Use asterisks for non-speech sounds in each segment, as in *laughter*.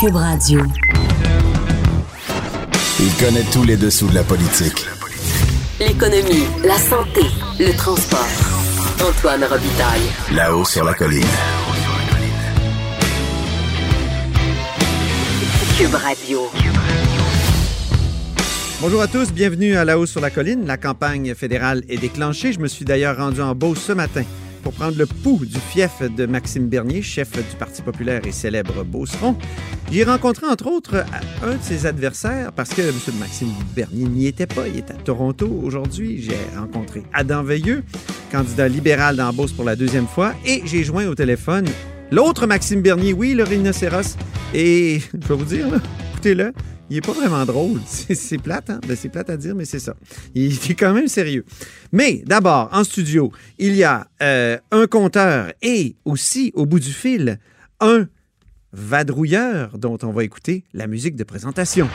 Cube Radio. Il connaît tous les dessous de la politique. L'économie, la santé, le transport. Antoine Robitaille. Là-haut sur la colline. Cube Radio. Bonjour à tous, bienvenue à La Haut sur la colline. La campagne fédérale est déclenchée. Je me suis d'ailleurs rendu en Beauce ce matin pour prendre le pouls du fief de Maxime Bernier, chef du Parti populaire et célèbre Beauceron. J'ai rencontré entre autres un de ses adversaires parce que M. Maxime Bernier n'y était pas. Il est à Toronto aujourd'hui. J'ai rencontré Adam Veilleux, candidat libéral dans Beauce pour la deuxième fois, et j'ai joint au téléphone l'autre Maxime Bernier, oui, le rhinocéros. Et *laughs* je vais vous dire, écoutez-le, il est pas vraiment drôle. *laughs* C'est plate, hein? Ben, c'est plate à dire, mais c'est ça. Il est quand même sérieux. Mais d'abord, en studio, il y a euh, un compteur et aussi, au bout du fil, un vadrouilleur dont on va écouter la musique de présentation.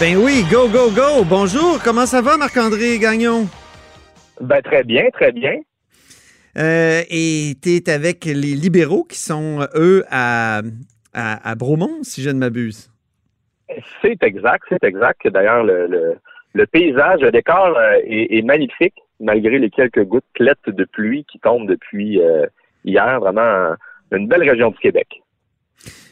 Ben oui, go, go, go! Bonjour, comment ça va, Marc-André Gagnon? Ben, très bien, très bien. Euh, et tu es avec les libéraux qui sont, eux, à, à, à Bromont, si je ne m'abuse. C'est exact, c'est exact. D'ailleurs, le, le, le, paysage, le décor euh, est, est, magnifique, malgré les quelques gouttelettes de pluie qui tombent depuis euh, hier. Vraiment une belle région du Québec.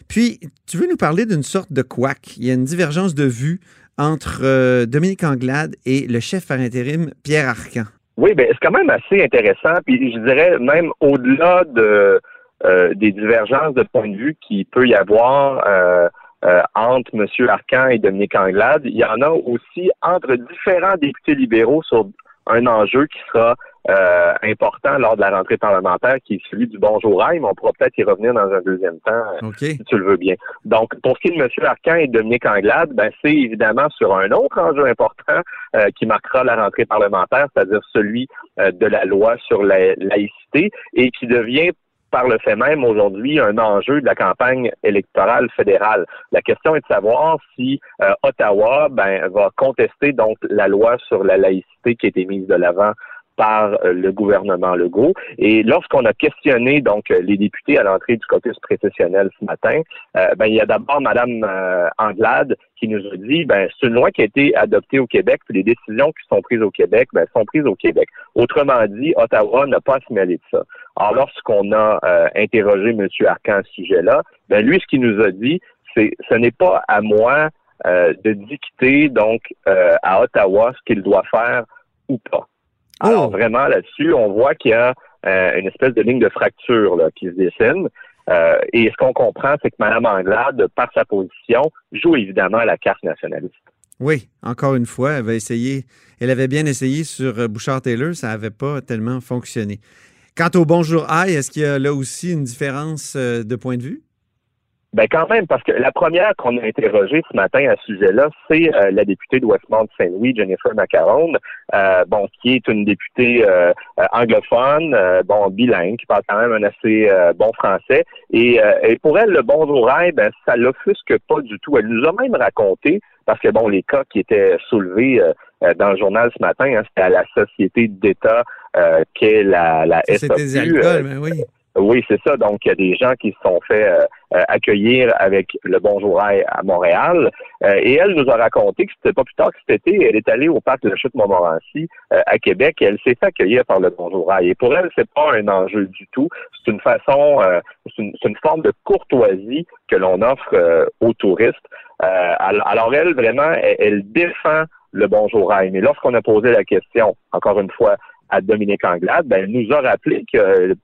Puis, tu veux nous parler d'une sorte de couac? Il y a une divergence de vue entre euh, Dominique Anglade et le chef par intérim Pierre Arcan. Oui, ben c'est quand même assez intéressant. Puis je dirais même au-delà de euh, des divergences de point de vue qui peut y avoir euh, euh, entre M. Arcan et Dominique Anglade, il y en a aussi entre différents députés libéraux sur un enjeu qui sera euh, important lors de la rentrée parlementaire, qui est celui du bonjour mais on pourra peut-être y revenir dans un deuxième temps, okay. si tu le veux bien. Donc, pour ce qui est de M. Arcan et de Dominique Anglade, ben, c'est évidemment sur un autre enjeu important euh, qui marquera la rentrée parlementaire, c'est-à-dire celui euh, de la loi sur la laïcité et qui devient par le fait même aujourd'hui un enjeu de la campagne électorale fédérale. La question est de savoir si euh, Ottawa ben, va contester donc la loi sur la laïcité qui a été mise de l'avant par euh, le gouvernement Legault. Et lorsqu'on a questionné donc les députés à l'entrée du caucus précessionnel ce matin, euh, ben, il y a d'abord Madame euh, Anglade qui nous a dit ben c'est une loi qui a été adoptée au Québec, puis les décisions qui sont prises au Québec ben, sont prises au Québec. Autrement dit, Ottawa n'a pas à se mêler de ça. Alors lorsqu'on a euh, interrogé M. Arcan à ce sujet-là, ben lui ce qu'il nous a dit, c'est ce n'est pas à moi euh, de dicter donc euh, à Ottawa ce qu'il doit faire ou pas. Alors, oh. vraiment, là-dessus, on voit qu'il y a euh, une espèce de ligne de fracture là, qui se dessine. Euh, et ce qu'on comprend, c'est que Mme Anglade, par sa position, joue évidemment à la carte nationaliste. Oui, encore une fois, elle avait essayé, elle avait bien essayé sur Bouchard-Taylor, ça n'avait pas tellement fonctionné. Quant au Bonjour Aïe, est-ce qu'il y a là aussi une différence euh, de point de vue? Ben quand même, parce que la première qu'on a interrogée ce matin à ce sujet-là, c'est euh, la députée de Westmount-Saint-Louis, Jennifer Macaron, euh, bon, qui est une députée euh, anglophone, bon, bilingue, qui parle quand même un assez bon français. Et, et, pour elle, le bonjour ben, ça l'offusque pas du tout. Elle nous a même raconté, parce que bon, les cas qui étaient soulevés dans le journal ce matin, hein, c'était à la société d'État qu'est la, la C'était des alcools, ben oui. Oui, c'est ça. Donc, il y a des gens qui se sont fait euh, accueillir avec le Bonjour à Montréal. Euh, et elle nous a raconté que c'était pas plus tard que cet été, elle est allée au parc de la Chute Montmorency euh, à Québec et elle s'est fait accueillir par le Bonjour Et pour elle, c'est pas un enjeu du tout. C'est une façon, c'est une, une, forme de courtoisie que l'on offre aux touristes. alors elle, vraiment, elle, elle défend le Bonjour Mais lorsqu'on a posé la question, encore une fois, à Dominique Anglade, ben, elle nous a rappelé qu'il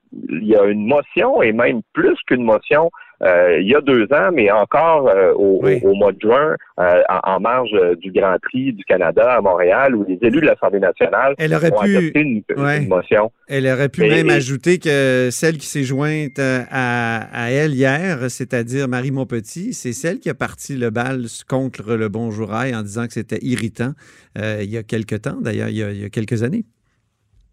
y a une motion, et même plus qu'une motion, euh, il y a deux ans, mais encore euh, au, oui. au, mois de juin, euh, en, en, marge du Grand Prix du Canada à Montréal, où les élus de l'Assemblée nationale elle aurait ont pu, adopté une, ouais. une, motion. Elle aurait pu Et- même et- ajouter que celle qui s'est jointe à, à elle hier, c'est-à-dire Marie Montpetit, c'est celle qui a parti le bal contre le Bonjour Aïe en disant que c'était irritant euh, il y a quelque temps, d'ailleurs, il y a quelques années.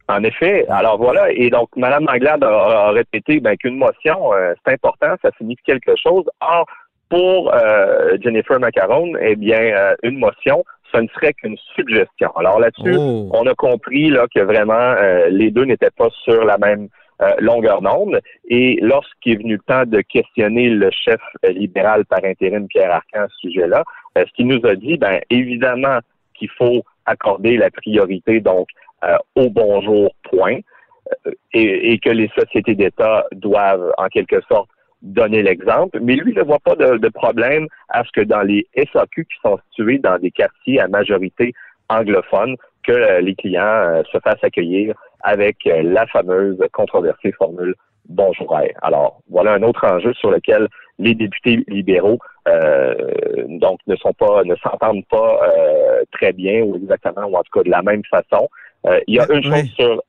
En effet. Alors voilà. Et donc, Mme Anglade a, a répété ben, qu'une motion, euh, c'est important, ça signifie quelque chose. Or, pour euh, Jennifer Macaron, eh bien, euh, une motion, ce ne serait qu'une suggestion. Alors là-dessus, Oh. on a compris là, que vraiment euh, les deux n'étaient pas sur la même euh, longueur d'onde. Et lorsqu'il est venu le temps de questionner le chef libéral par intérim, Pierre Arcan, à ce sujet-là, euh, ce qu'il nous a dit, ben évidemment qu'il faut accorder la priorité donc au bonjour point euh, et, et que les sociétés d'État doivent en quelque sorte donner l'exemple, mais lui ne voit pas de, de problème à ce que dans les SAQ qui sont situés dans des quartiers à majorité anglophone, que euh, les clients euh, se fassent accueillir avec euh, la fameuse controversée formule Bonjour Air. Alors, voilà un autre enjeu sur lequel les députés libéraux euh, donc ne sont pas ne s'entendent pas euh, très bien ou exactement ou en tout cas de la même façon. Euh, il y a une chose sur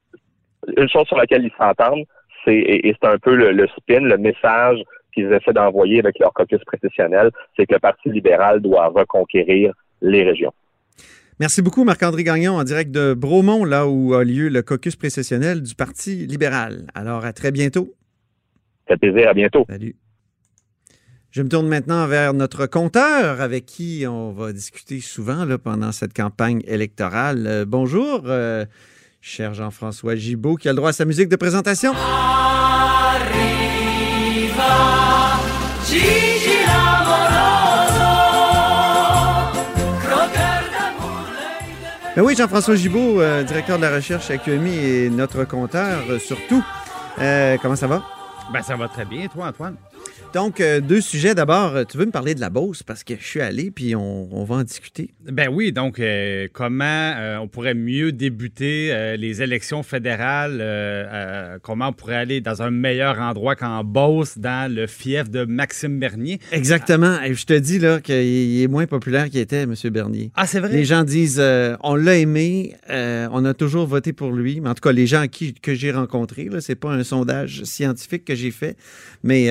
une chose sur laquelle ils s'entendent, c'est et, et c'est un peu le, le spin, le message qu'ils essaient d'envoyer avec leur caucus précessionnel, c'est que le Parti libéral doit reconquérir les régions. Merci beaucoup, Marc-André Gagnon, en direct de Bromont, là où a lieu le caucus précessionnel du Parti libéral. Alors, à très bientôt. Ça fait plaisir, à bientôt. Salut. Je me tourne maintenant vers notre compteur avec qui on va discuter souvent là, pendant cette campagne électorale. Euh, bonjour, euh, cher Jean-François Gibault, qui a le droit à sa musique de présentation. Ben oui, Jean-François Gibault, euh, directeur de la recherche à QMI et notre compteur euh, surtout. Euh, comment ça va? Ben, ça va très bien, toi, Antoine? Donc, euh, deux sujets. D'abord, euh, tu veux me parler de la Beauce parce que je suis allé puis on, on va en discuter. Ben oui, donc euh, comment euh, on pourrait mieux débuter les élections fédérales, comment on pourrait aller dans un meilleur endroit qu'en Beauce, dans le fief de Maxime Bernier? Exactement. Et je te dis là qu'il est moins populaire qu'il était, M. Bernier. Ah, c'est vrai? Les gens disent on l'a aimé, on a toujours voté pour lui. Mais en tout cas, les gens qui, que j'ai rencontrés, là, c'est pas un sondage scientifique que j'ai fait, mais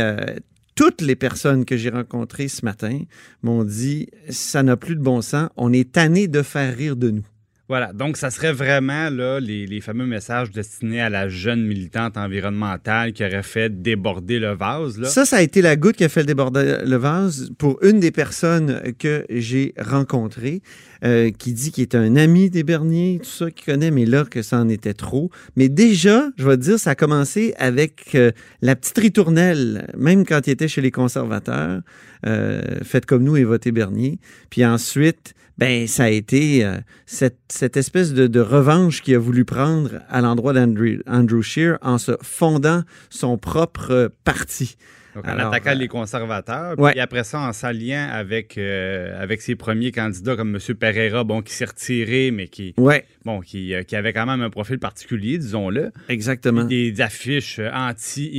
toutes les personnes que j'ai rencontrées ce matin m'ont dit ça n'a plus de bon sens, on est tanné de faire rire de nous. Voilà, donc ça serait vraiment là, les, les fameux messages destinés à la jeune militante environnementale qui aurait fait déborder le vase. Là. Ça, ça a été la goutte qui a fait déborder le vase pour une des personnes que j'ai rencontrées, euh, qui dit qu'il est un ami des Berniers, tout ça, qui connaît, mais là, que ça en était trop. Mais déjà, je vais te dire, ça a commencé avec euh, la petite ritournelle, même quand il était chez les conservateurs, faites comme nous et votez Bernier. Puis ensuite, ben, ça a été euh, cette, espèce de, revanche qu'il a voulu prendre à l'endroit d'Andrew Andrew Scheer en se fondant son propre euh, parti. Donc, en Alors, attaquant euh, les conservateurs, ouais. puis après ça, en s'alliant avec, euh, avec ses premiers candidats comme M. Pereira, bon, qui s'est retiré, mais qui, Ouais, bon, qui, euh, qui avait quand même un profil particulier, disons-le. exactement. Des affiches euh,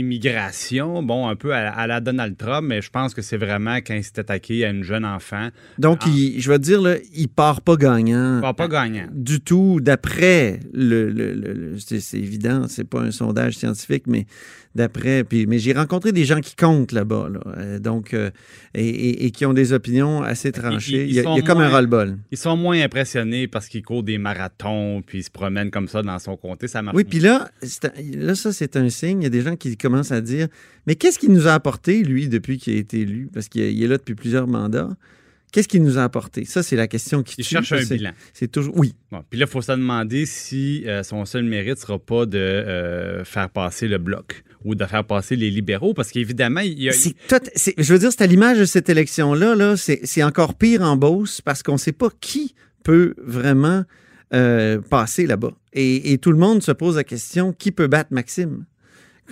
anti-immigration, bon, un peu à, à la Donald Trump, mais je pense que c'est vraiment quand il s'est attaqué à une jeune enfant. Donc, Ah. il- je vais te dire, là, il part pas gagnant. Il va pas gagnant. Du tout, d'après le, le- le- le- c'est évident, c'est pas un sondage scientifique, mais d'après, mais j'ai rencontré des gens qui comptent là-bas, là, euh, donc euh, et, et- et qui ont des opinions assez tranchées. ils il y a, sont il y a comme un. Ils sont moins impressionnés parce qu'il court des marathons, puis il se promène comme ça dans son comté. Ça marche Oui, puis là, ça, c'est un signe. Il y a des gens qui commencent à dire Mais qu'est-ce qu'il nous a apporté, lui, depuis qu'il a été élu? Parce qu'il est là depuis plusieurs mandats. Qu'est-ce qu'il nous a apporté? Ça, c'est la question qui Il tue, cherche un bilan. C'est toujours. Oui. Bon, puis là, il faut se demander si euh, son seul mérite ne sera pas de euh, faire passer le bloc ou de faire passer les libéraux, parce qu'évidemment, il y a... Je veux dire, c'est à l'image de cette élection-là. Là, c'est c'est encore pire en Beauce parce qu'on ne sait pas qui peut vraiment euh, passer là-bas. Et, et tout le monde se pose la question qui peut battre Maxime?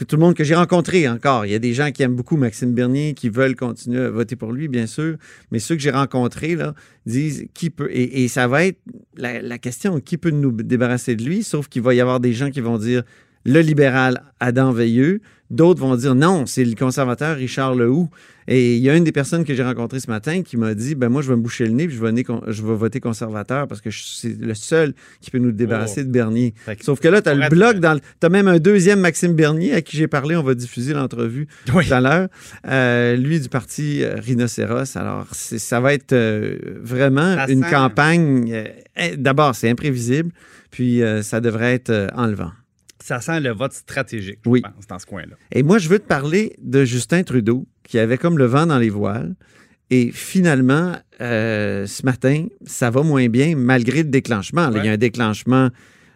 Tout le monde que j'ai rencontré encore. Il y a des gens qui aiment beaucoup Maxime Bernier, qui veulent continuer à voter pour lui, bien sûr, mais ceux que j'ai rencontrés là, disent qui peut. Et, ça va être la question qui peut nous débarrasser de lui, sauf qu'il va y avoir des gens qui vont dire le libéral Adam Veilleux. D'autres vont dire non, c'est le conservateur Richard Lehoux. Et il y a une des personnes que j'ai rencontrées ce matin qui m'a dit ben moi, je vais me boucher le nez puis je vais, né- je vais voter conservateur parce que c'est le seul qui peut nous débarrasser Oh. de Bernier. Que- Sauf que là, tu as le bloc dans le. Tu as même un deuxième Maxime Bernier à qui j'ai parlé. On va diffuser l'entrevue Oui. tout à l'heure. Euh, lui du parti euh, Rhinocéros. Alors, ça va être euh, vraiment Ça une sent- campagne. euh, D'abord, c'est imprévisible. Puis, ça devrait être enlevant. Ça sent le vote stratégique, je Oui. pense, dans ce coin-là. Et moi, je veux te parler de Justin Trudeau, qui avait comme le vent dans les voiles. Et finalement, euh, ce matin, ça va moins bien malgré le déclenchement. Il y a un déclenchement,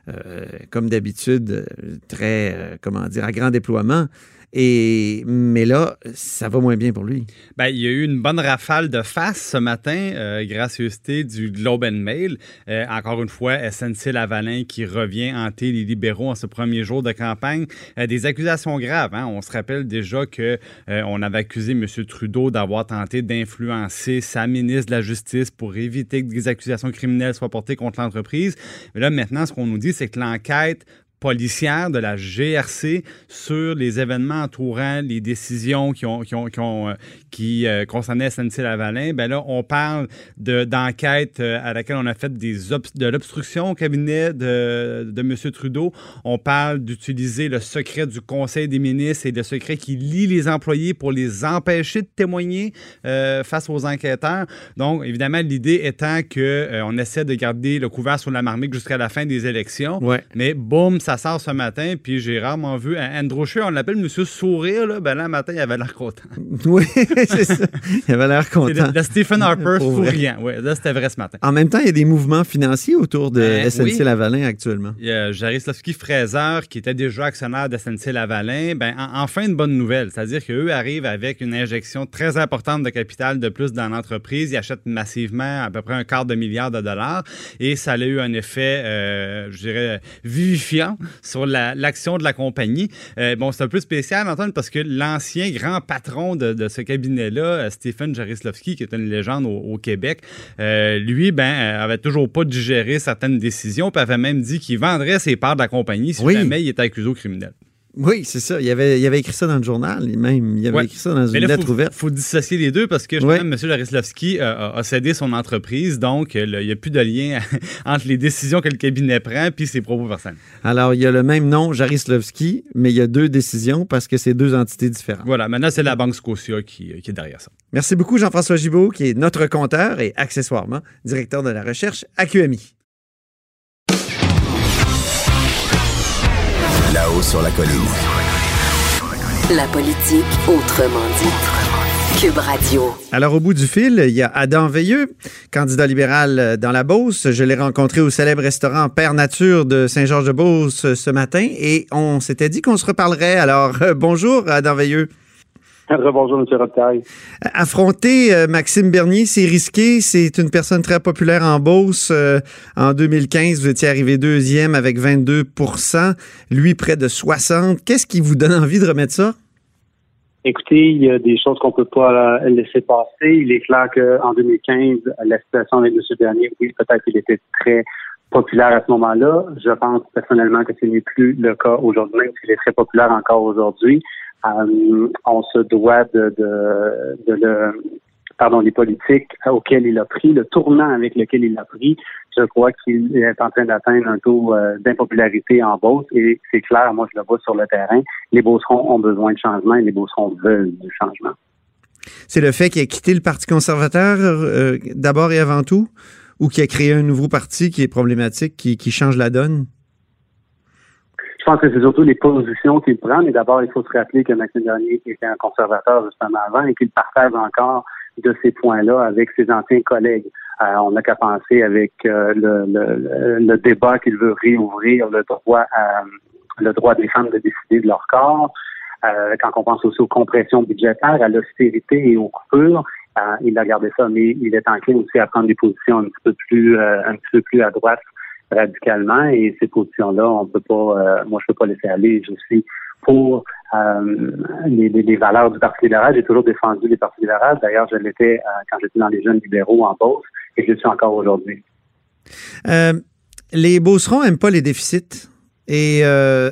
euh, comme d'habitude, très, comment dire, à grand déploiement. Et, mais là, ça va moins bien pour lui. Bien, il y a eu une bonne rafale de face ce matin, euh, gracieuseté du Globe and Mail. Euh, encore une fois, SNC Lavalin qui revient hanter les libéraux en ce premier jour de campagne. Euh, des accusations graves. Hein? On se rappelle déjà que euh, on avait accusé M. Trudeau d'avoir tenté d'influencer sa ministre de la Justice pour éviter que des accusations criminelles soient portées contre l'entreprise. Mais là, maintenant, ce qu'on nous dit, c'est que l'enquête policière de la GRC sur les événements entourant les décisions qui, ont, qui, ont, qui, ont, euh, qui euh, concernaient SNC-Lavalin, ben là, on parle d'enquête euh, à laquelle on a fait des de l'obstruction au cabinet de, de M. Trudeau. On parle d'utiliser le secret du Conseil des ministres et le secret qui lie les employés pour les empêcher de témoigner face aux enquêteurs. Donc, évidemment, l'idée étant qu'on on essaie de garder le couvert sur la marmite jusqu'à la fin des élections. Ouais. Mais boum, ça ça sort ce matin, puis j'ai rarement vu Andrew Scheer, on l'appelle Monsieur Sourire, là, ben là, matin, il avait l'air content. *laughs* Oui, c'est ça. Il avait l'air content. Le, Stephen Harper souriant. Oui, là, c'était vrai ce matin. En même temps, il y a des mouvements financiers autour de ben, SNC oui. Lavalin actuellement. Il y a Jarislavski Fraser, qui était déjà actionnaire de SNC Lavalin. Ben, en, enfin, une bonne nouvelle. C'est-à-dire qu'eux arrivent avec une injection très importante de capital de plus dans l'entreprise. Ils achètent massivement à peu près un quart de milliard de dollars. Et ça a eu un effet, euh, je dirais, vivifiant sur l'action de la compagnie. Euh, bon, c'est un peu spécial, Antoine, parce que l'ancien grand patron de, de ce cabinet-là, euh, Stephen Jarislavski, qui est une légende au, au Québec, euh, lui, ben, avait toujours pas digéré certaines décisions, puis avait même dit qu'il vendrait ses parts de la compagnie si Oui. jamais il était accusé au criminel. Oui, c'est ça. Il avait, il avait écrit ça dans le journal, même. Il avait Ouais. écrit ça dans une là, lettre faut, ouverte. faut dissocier les deux parce que Ouais. justement, M. Jarislavski euh, a, a cédé son entreprise, donc euh, là, il n'y a plus de lien *laughs* entre les décisions que le cabinet prend puis ses propos personnels. Alors, il y a le même nom, Jarislavski, mais il y a deux décisions parce que c'est deux entités différentes. Voilà, maintenant, c'est la Banque Scotia qui, qui est derrière ça. Merci beaucoup, Jean-François Gibault, qui est notre compteur et accessoirement directeur de la recherche à QMI. Sur la colline. La politique autrement dit. Cube Radio. Alors, au bout du fil, il y a Adam Veilleux, candidat libéral euh, dans la Beauce. Je l'ai rencontré au célèbre restaurant Père Nature de Saint-Georges-de-Beauce euh, ce matin et on s'était dit qu'on se reparlerait. Alors, euh, bonjour, Adam Veilleux. *laughs* Bonjour, M. Robitaille. Affronter euh, Maxime Bernier, c'est risqué. C'est une personne très populaire en Beauce. Euh, en 2015, vous étiez arrivé deuxième avec 22% lui près de 60 Qu'est-ce qui vous donne envie de remettre ça? Écoutez, il y a des choses qu'on peut pas euh, laisser passer. Il est clair qu'en 2015, la situation avec M. Bernier, oui, peut-être qu'il était très populaire à ce moment-là. Je pense personnellement que ce n'est plus le cas aujourd'hui, même s'il est très populaire encore aujourd'hui. Euh, on se doit de, le pardon, les politiques auxquelles il a pris, le tournant avec lequel il a pris, je crois qu'il est en train d'atteindre un taux euh, d'impopularité en Beauce et c'est clair, moi je le vois sur le terrain, les Beaucerons ont besoin de changement et les Beaucerons veulent du changement. C'est le fait qu'il a quitté le Parti conservateur euh, d'abord et avant tout ou qu'il a créé un nouveau parti qui est problématique, qui change la donne? Je pense que c'est surtout les positions qu'il prend, mais d'abord, il faut se rappeler que Maxime Bernier était un conservateur justement avant et qu'il partage encore de ces points-là avec ses anciens collègues. Euh, on n'a qu'à penser avec euh, le, le, le, débat qu'il veut réouvrir, le droit à, le droit des femmes de décider de leur corps. Euh, quand on pense aussi aux compressions budgétaires, à l'austérité et aux coupures, euh, il a gardé ça, mais il est enclin aussi à prendre des positions un petit peu plus, euh, un petit peu plus à droite radicalement et ces positions-là, on peut pas, euh, moi je peux pas laisser aller. Je suis pour euh, les, valeurs du Parti libéral. J'ai toujours défendu les partis libéraux. D'ailleurs, je l'étais euh, quand j'étais dans les jeunes libéraux en Beauce et je le suis encore aujourd'hui. Les Beaucerons n'aiment pas les déficits. Et euh,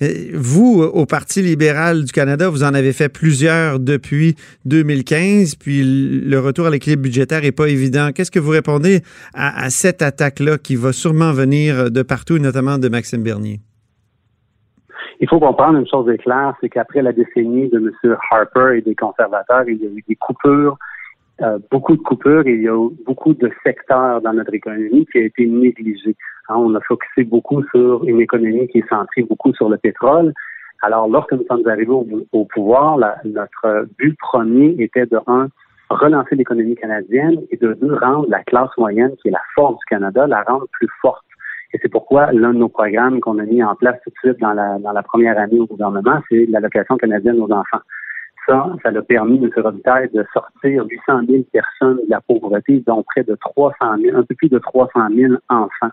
*laughs* vous, au Parti libéral du Canada, vous en avez fait plusieurs depuis 2015, puis le retour à l'équilibre budgétaire n'est pas évident. Qu'est-ce que vous répondez à, à cette attaque-là qui va sûrement venir de partout, notamment de Maxime Bernier? Il faut comprendre une chose est claire, c'est qu'après la décennie de M. Harper et des conservateurs, il y a eu des coupures, euh, beaucoup de coupures, il y a beaucoup de secteurs dans notre économie qui a été négligé. Hein, on a focusé beaucoup sur une économie qui est centrée beaucoup sur le pétrole. Alors, lorsque nous sommes arrivés au, pouvoir, notre but premier était de un, relancer l'économie canadienne et de deux, rendre la classe moyenne, qui est la force du Canada, la rendre plus forte. Et c'est pourquoi l'un de nos programmes qu'on a mis en place tout de suite dans la première année au gouvernement, c'est l'allocation canadienne aux enfants. Ça, ça a permis, M. Robitaille, de sortir 800 000 personnes de la pauvreté, dont près de 300 000, un peu plus de 300 000 enfants.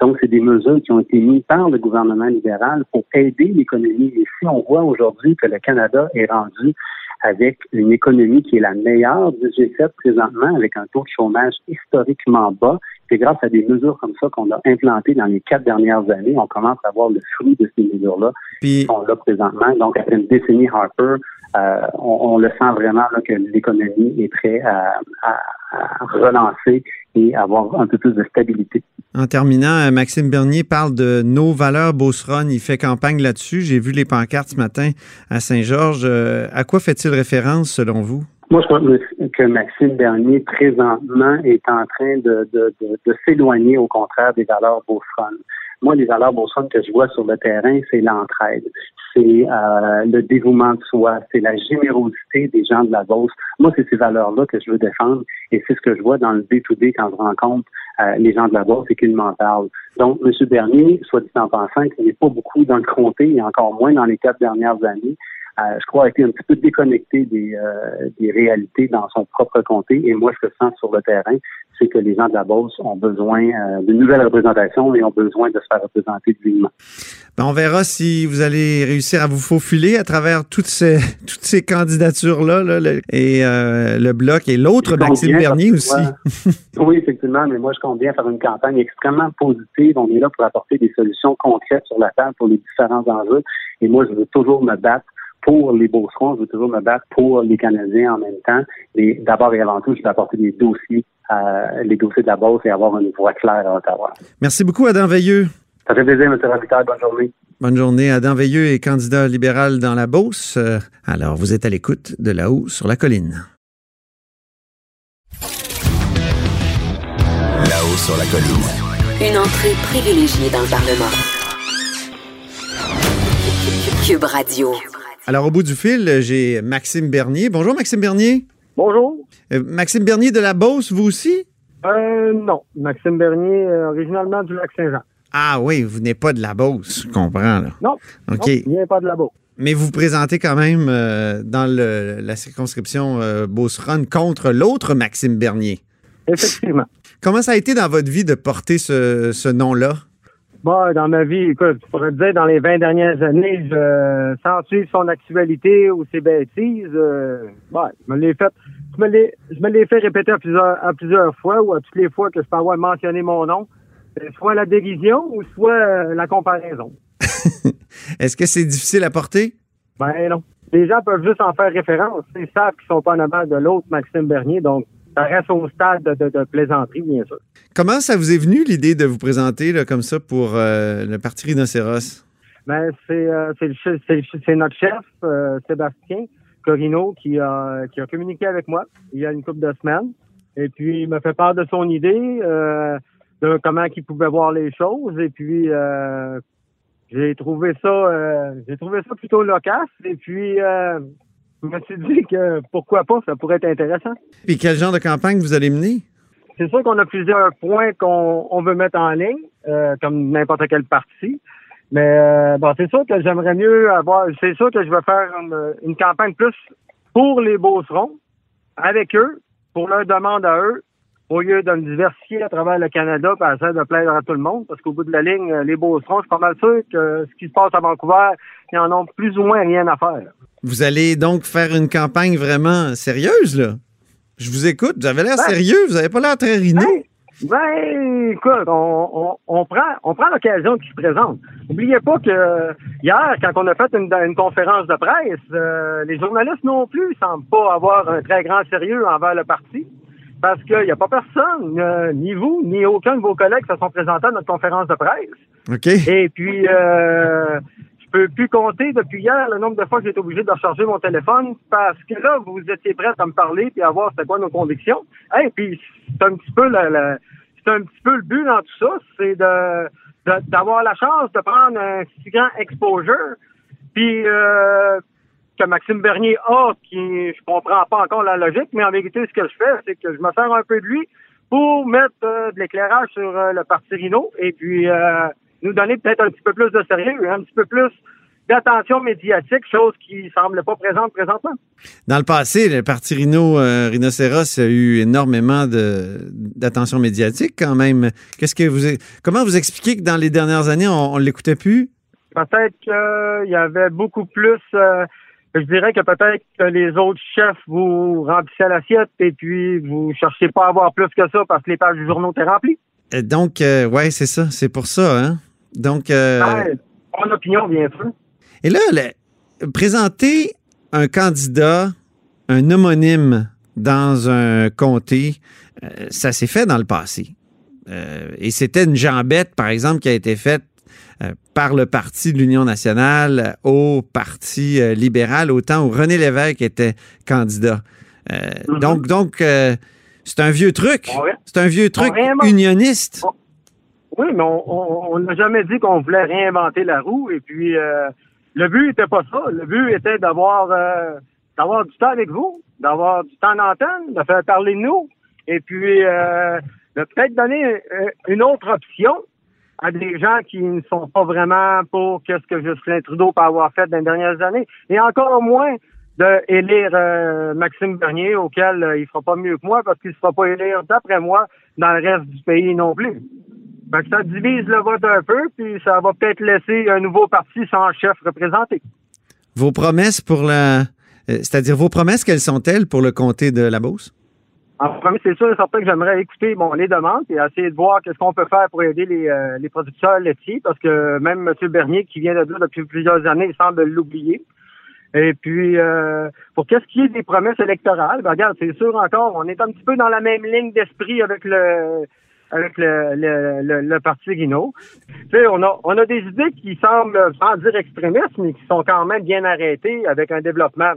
Donc, c'est des mesures qui ont été mises par le gouvernement libéral pour aider l'économie. Et si on voit aujourd'hui que le Canada est rendu avec une économie qui est la meilleure du G7 présentement, avec un taux de chômage historiquement bas, c'est grâce à des mesures comme ça qu'on a implantées dans les quatre dernières années. On commence à voir le fruit de ces mesures-là qui sont là présentement. Donc, après une décennie Harper, euh, on, le sent vraiment là, que l'économie est prête à, à, relancer et avoir un peu plus de stabilité. En terminant, euh, Maxime Bernier parle de nos valeurs Beauceron. Il fait campagne là-dessus. J'ai vu les pancartes ce matin à Saint-Georges. Euh, à quoi fait-il référence selon vous? Moi, je crois que Maxime Bernier, présentement, est en train de, de, de, s'éloigner, au contraire, des valeurs Beauceron. Moi, les valeurs Beauceron que je vois sur le terrain, c'est l'entraide, c'est euh, le dévouement de soi, c'est la générosité des gens de la Beauce. Moi, c'est ces valeurs-là que je veux défendre et c'est ce que je vois dans le day-to-day quand je rencontre euh, les gens de la Beauce et qu'ils m'en parlent. Donc, M. Bernier, soit dit en pensant qu'il n'est pas beaucoup dans le comté et encore moins dans les quatre dernières années, je crois, a été un petit peu déconnecté des, euh, des réalités dans son propre comté. Et moi, je le sens sur le terrain, c'est que les gens de la Beauce ont besoin euh, d'une nouvelle représentation et ont besoin de se faire représenter dignement. Ben, on verra si vous allez réussir à vous faufiler à travers toutes ces, *laughs* toutes ces candidatures-là, et le Bloc et l'autre, Maxime Bernier aussi. oui, effectivement, mais moi, je compte bien faire une campagne extrêmement positive. On est là pour apporter des solutions concrètes sur la table pour les différents enjeux. Et moi, je veux toujours me battre pour les Beaucerons, je veux toujours me battre pour les Canadiens en même temps. Et d'abord et avant tout, je veux apporter des dossiers, euh, les dossiers de la Beauce et avoir une voix claire à Ottawa. Merci beaucoup, Adam Veilleux. Ça fait plaisir, M. Rapitaille. Bonne journée. Bonne journée. Adam Veilleux est candidat libéral dans la Beauce. Euh, alors, vous êtes à l'écoute de là-haut sur la colline. Là-haut sur la colline. Une entrée privilégiée dans le Parlement. Cube Radio. Alors, au bout du fil, j'ai Maxime Bernier. Bonjour, Maxime Bernier. Bonjour. Euh, Maxime Bernier de la Beauce, vous aussi? Euh, non. Maxime Bernier, euh, originalement du Lac-Saint-Jean. Ah oui, vous n'êtes pas de la Beauce, je comprends. Là. Non. OK. Non, pas de la Beauce. Mais vous vous présentez quand même dans la circonscription Beauce-Run contre l'autre Maxime Bernier. Effectivement. Comment ça a été dans votre vie de porter ce nom-là? Bon, dans ma vie, écoute, je pourrais te dire, dans les 20 dernières années, je, sans suivre son actualité ou ses bêtises, euh, je me l'ai fait, je me l'ai, je me l'ai fait répéter à plusieurs, à plusieurs fois ou à toutes les fois que je peux avoir mentionné mon nom, euh, soit la dérision ou soit euh, la comparaison. *laughs* Est-ce que c'est difficile à porter? Ben non. Les gens peuvent juste en faire référence. Ils savent qu'ils sont pas en avant de l'autre Maxime Bernier, donc ça reste au stade de, plaisanterie, bien sûr. Comment ça vous est venu l'idée de vous présenter là, comme ça pour euh, le Parti Rhinocéros? Ben, c'est, euh, c'est, notre chef, euh, Sébastien Corino, qui a, qui a communiqué avec moi il y a une couple de semaines. Et puis, il m'a fait part de son idée, de comment il pouvait voir les choses. Et puis, j'ai trouvé ça, j'ai trouvé ça plutôt loquace. Et puis, je me suis dit que pourquoi pas, ça pourrait être intéressant. Puis quel genre de campagne vous allez mener? C'est sûr qu'on a plusieurs points qu'on veut mettre en ligne, euh, comme n'importe quel parti. Mais euh, bon, c'est sûr que j'aimerais mieux avoir. C'est sûr que je vais faire une, campagne plus pour les Beaucerons, avec eux, pour leur demande à eux, au lieu de me diversifier à travers le Canada pour essayer de plaire à tout le monde. Parce qu'au bout de la ligne, les Beaucerons, je suis pas mal sûr que ce qui se passe à Vancouver, ils en ont plus ou moins rien à faire. Vous allez donc faire une campagne vraiment sérieuse, là? Je vous écoute, vous avez l'air ben, sérieux, vous n'avez pas l'air très rhineux. Ben, ben, écoute, on, on, prend, on prend l'occasion qui se présente. N'oubliez pas que hier, quand on a fait une, une conférence de presse, euh, les journalistes non plus ne semblent pas avoir un très grand sérieux envers le parti. Parce qu'il n'y a pas personne, euh, ni vous, ni aucun de vos collègues qui se sont présentés à notre conférence de presse. OK. Et puis, euh, je peux plus compter depuis hier le nombre de fois que j'ai été obligé de recharger mon téléphone parce que là, vous étiez prêts à me parler puis à voir c'était quoi nos convictions. Et puis c'est un petit peu le, c'est un petit peu le but dans tout ça, c'est de d'avoir la chance de prendre un si grand exposure. Puis euh, que Maxime Bernier a, qui je comprends pas encore la logique, mais en vérité, ce que je fais, c'est que je me sers un peu de lui pour mettre euh, de l'éclairage sur euh, le parti Rino et puis euh, nous donner peut-être un petit peu plus de sérieux, un petit peu plus d'attention médiatique, chose qui semble pas présente présentement. Dans le passé, le parti Rhino, Rhinocéros a eu énormément d'attention médiatique quand même. Qu'est-ce que vous, comment vous expliquez que dans les dernières années, on, on l'écoutait plus? Peut-être qu'il y avait beaucoup plus je dirais que peut-être que les autres chefs vous remplissaient l'assiette et puis vous cherchez pas à avoir plus que ça parce que les pages du journaux étaient remplies. Et donc, euh, ouais, c'est ça, c'est pour ça, hein. Donc, euh, mon opinion, bien sûr. Et là, présenter un candidat, un homonyme dans un comté, euh, ça s'est fait dans le passé. et c'était une jambette, par exemple, qui a été faite euh, par le Parti de l'Union nationale au Parti euh, libéral au temps où René Lévesque était candidat. Euh, mm-hmm. Donc, donc c'est un vieux truc. C'est un vieux truc unioniste. Oui, mais on n'a jamais dit qu'on voulait réinventer la roue. Et puis, le but n'était pas ça. Le but était d'avoir d'avoir du temps avec vous, d'avoir du temps d'antenne, de faire parler de nous, et puis de peut-être donner une autre option à des gens qui ne sont pas vraiment pour qu'est-ce que Justin Trudeau peut avoir fait dans les dernières années, et encore moins de élire euh, Maxime Bernier, auquel euh, il fera pas mieux que moi parce qu'il ne sera pas élire, d'après moi, dans le reste du pays non plus. Fait que ça divise le vote un peu, puis ça va peut-être laisser un nouveau parti sans chef représenté. Vos promesses pour la... Euh, c'est-à-dire vos promesses, quelles sont-elles pour le comté de la Beauce? En premier, c'est sûr et certain que j'aimerais écouter bon, les demandes et essayer de voir qu'est-ce qu'on peut faire pour aider les, euh, les producteurs laitiers, parce que même M. Bernier, qui vient de dire depuis plusieurs années, semble l'oublier. Et puis, euh, pour qu'est-ce qui est des promesses électorales, ben, regarde, c'est sûr encore, on est un petit peu dans la même ligne d'esprit avec le avec le, le, le, parti Guinaud. Tu sais, on a, on a des idées qui semblent, sans dire extrémistes, mais qui sont quand même bien arrêtées avec un développement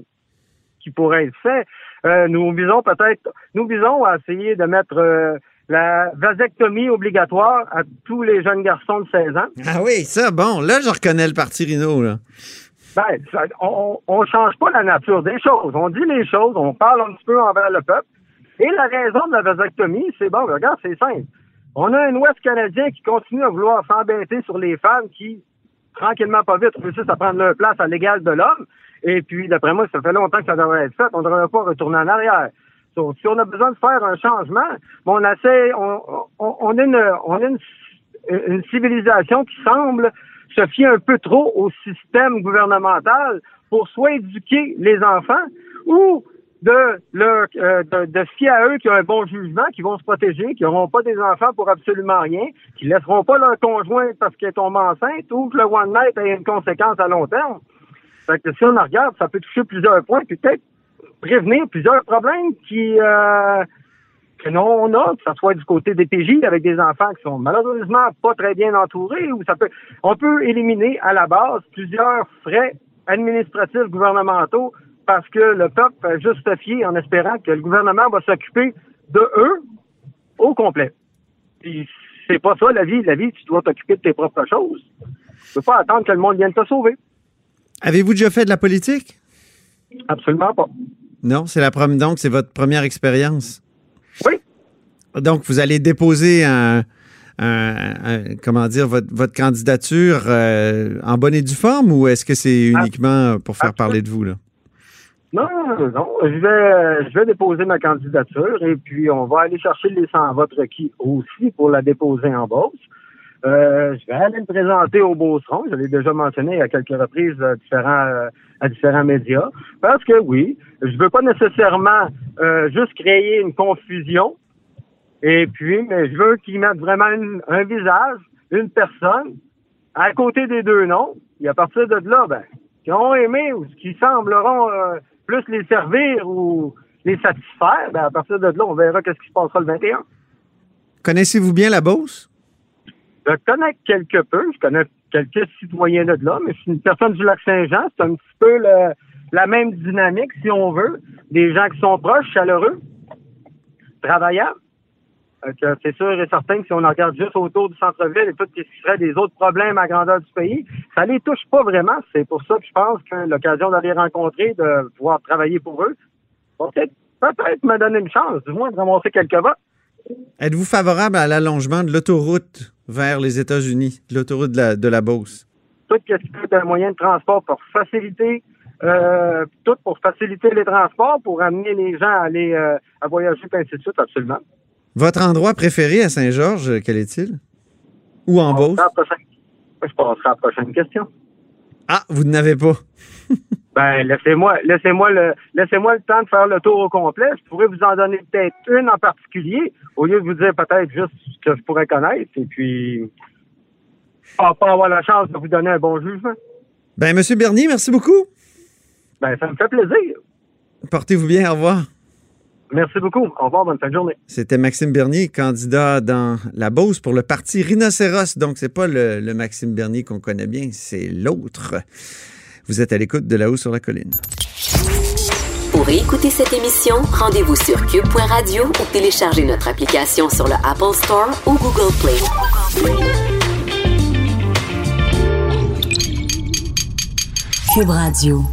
qui pourrait être fait. Euh, nous visons peut-être, nous visons à essayer de mettre euh, la vasectomie obligatoire à tous les jeunes garçons de 16 ans. Ah oui, ça, bon, là, je reconnais le parti Rhino, là. Ben, on, on change pas la nature des choses. On dit les choses, on parle un petit peu envers le peuple. Et la raison de la vasectomie, c'est bon, regarde, c'est simple. On a un Ouest canadien qui continue à vouloir s'embêter sur les femmes qui, tranquillement, pas vite, réussissent à prendre leur place à l'égal de l'homme. Et puis, d'après moi, ça fait longtemps que ça devrait être fait. On ne devrait pas retourner en arrière. si on a besoin de faire un changement, on essaie, on, on, on a, une, on a une, civilisation qui semble se fier un peu trop au système gouvernemental pour soit éduquer les enfants ou de leur euh, de, de fier à eux qui ont un bon jugement, qui vont se protéger, qui n'auront pas des enfants pour absolument rien, qui laisseront pas leur conjoint parce qu'elle tombe enceinte ou que le one night ait une conséquence à long terme. Fait que si on en regarde, ça peut toucher plusieurs points, peut-être prévenir plusieurs problèmes qui euh, que non on a, que ce soit du côté des PJ avec des enfants qui sont malheureusement pas très bien entourés, ou ça peut on peut éliminer à la base plusieurs frais administratifs gouvernementaux parce que le peuple est justifié en espérant que le gouvernement va s'occuper de eux au complet. Puis c'est pas ça la vie. La vie, tu dois t'occuper de tes propres choses. Tu peux pas attendre que le monde vienne te sauver. Avez-vous déjà fait de la politique? Absolument pas. Non, c'est la première. Donc, c'est votre première expérience? Oui. Donc, vous allez déposer un, comment dire votre, candidature euh, en bonne et due forme ou est-ce que c'est uniquement pour faire parler de vous là? Non, non, je vais, je vais déposer ma candidature et puis on va aller chercher les 100 votes requis aussi pour la déposer en bourse. Euh, je vais aller me présenter au Beauceron. Je l'ai déjà mentionné à quelques reprises à différents, euh, à différents médias. Parce que oui, je veux pas nécessairement euh, juste créer une confusion. Et puis, mais je veux qu'ils mettent vraiment un visage, une personne, à côté des deux noms. Et à partir de là, ben, qui ont aimé ou qui sembleront plus les servir ou les satisfaire, ben, à partir de là, on verra qu'est-ce qui se passera le 21. Connaissez-vous bien la Beauce? Je connais quelque peu, je connais quelques citoyens de là, mais je suis une personne du lac Saint-Jean, c'est un petit peu la même dynamique, si on veut. Des gens qui sont proches, chaleureux, travaillants. c'est sûr et certain que si on regarde juste autour du centre-ville et tout ce qui serait des autres problèmes à grandeur du pays, ça les touche pas vraiment. C'est pour ça que je pense que l'occasion d'aller rencontrer, de pouvoir travailler pour eux, va peut-être peut-être me donner une chance, du moins de ramasser quelques votes. Êtes-vous favorable à l'allongement de l'autoroute vers les États-Unis, l'autoroute de la, de la Beauce? Tout ce qui un moyen de transport pour faciliter euh, tout pour faciliter les transports, pour amener les gens à aller euh, à voyager, et ainsi de suite, absolument. Votre endroit préféré à Saint-Georges, quel est-il? Ou en Beauce? Je passerai à la prochaine question. Ah, vous n'avez pas. Ben, laissez-moi, laissez-moi le, laissez-moi le temps de faire le tour au complet. Je pourrais vous en donner peut-être une en particulier, au lieu de vous dire peut-être juste ce que je pourrais connaître, et puis pas, pas avoir la chance de vous donner un bon jugement. Ben, Monsieur Bernier, merci beaucoup. Ben, ça me fait plaisir. Portez-vous bien, au revoir. Merci beaucoup. Au revoir, bonne fin de journée. C'était Maxime Bernier, candidat dans la Beauce pour le parti Rhinocéros. Donc, c'est pas le, le, Maxime Bernier qu'on connaît bien, c'est l'autre. Vous êtes à l'écoute de là-haut sur la colline. Pour écouter cette émission, rendez-vous sur cube.radio ou téléchargez notre application sur le Apple Store ou Google Play. Cube Radio.